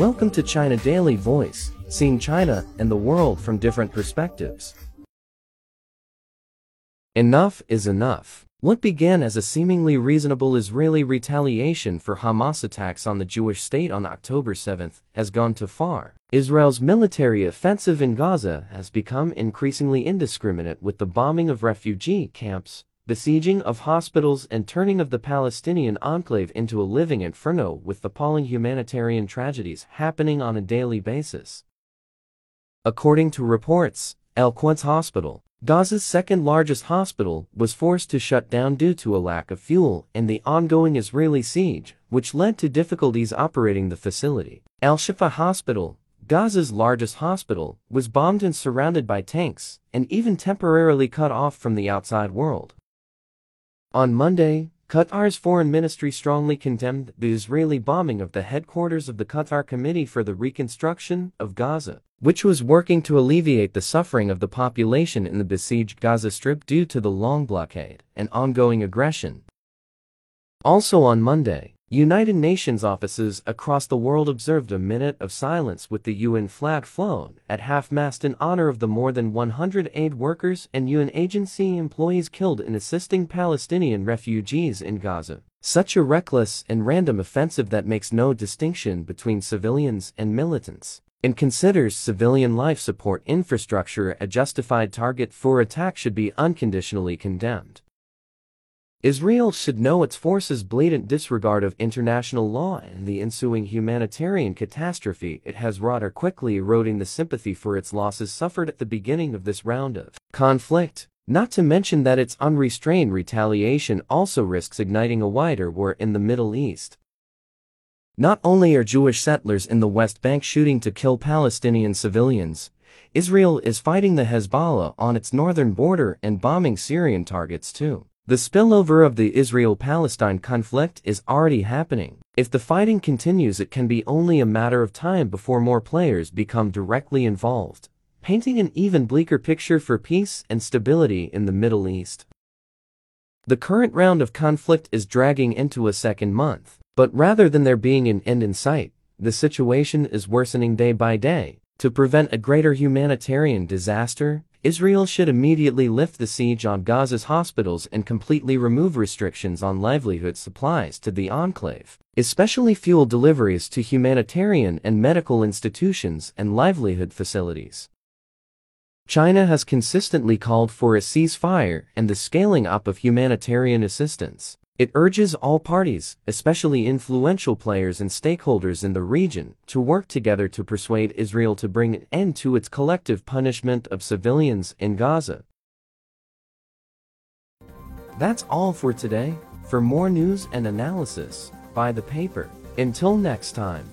Welcome to China Daily Voice, seeing China and the world from different perspectives. Enough is enough. What began as a seemingly reasonable Israeli retaliation for Hamas attacks on the Jewish state on October 7 has gone too far. Israel's military offensive in Gaza has become increasingly indiscriminate with the bombing of refugee camps, besieging of hospitals and turning of the Palestinian enclave into a living inferno with appalling humanitarian tragedies happening on a daily basis. According to reports, Al-Quds Hospital, Gaza's second largest hospital, was forced to shut down due to a lack of fuel and the ongoing Israeli siege, which led to difficulties operating the facility. Al-Shifa Hospital, Gaza's largest hospital, was bombed and surrounded by tanks, and even temporarily cut off from the outside world. On Monday, Qatar's foreign ministry strongly condemned the Israeli bombing of the headquarters of the Qatar Committee for the Reconstruction of Gaza, which was working to alleviate the suffering of the population in the besieged Gaza Strip due to the long blockade and ongoing aggression. Also on Monday, United Nations offices across the world observed a minute of silence with the UN flag flown at half-mast in honor of the more than 100 aid workers and UN agency employees killed in assisting Palestinian refugees in Gaza. Such a reckless and random offensive that makes no distinction between civilians and militants and considers civilian life support infrastructure a justified target for attack should be unconditionally condemned. Israel should know its forces' blatant disregard of international law and the ensuing humanitarian catastrophe it has wrought are quickly eroding the sympathy for its losses suffered at the beginning of this round of conflict. Not to mention that its unrestrained retaliation also risks igniting a wider war in the Middle East. Not only are Jewish settlers in the West Bank shooting to kill Palestinian civilians, Israel is fighting the Hezbollah on its northern border and bombing Syrian targets too. The spillover of the Israel-Palestine conflict is already happening. If the fighting continues it can be only a matter of time before more players become directly involved, painting an even bleaker picture for peace and stability in the Middle East. The current round of conflict is dragging into a second month, but rather than there being an end in sight, the situation is worsening day by day. To prevent a greater humanitarian disaster, Israel should immediately lift the siege on Gaza's hospitals and completely remove restrictions on livelihood supplies to the enclave, especially fuel deliveries to humanitarian and medical institutions and livelihood facilities. China has consistently called for a ceasefire and the scaling up of humanitarian assistance. It urges all parties, especially influential players and stakeholders in the region, to work together to persuade Israel to bring an end to its collective punishment of civilians in Gaza. That's all for today. For more news and analysis, buy the paper. Until next time.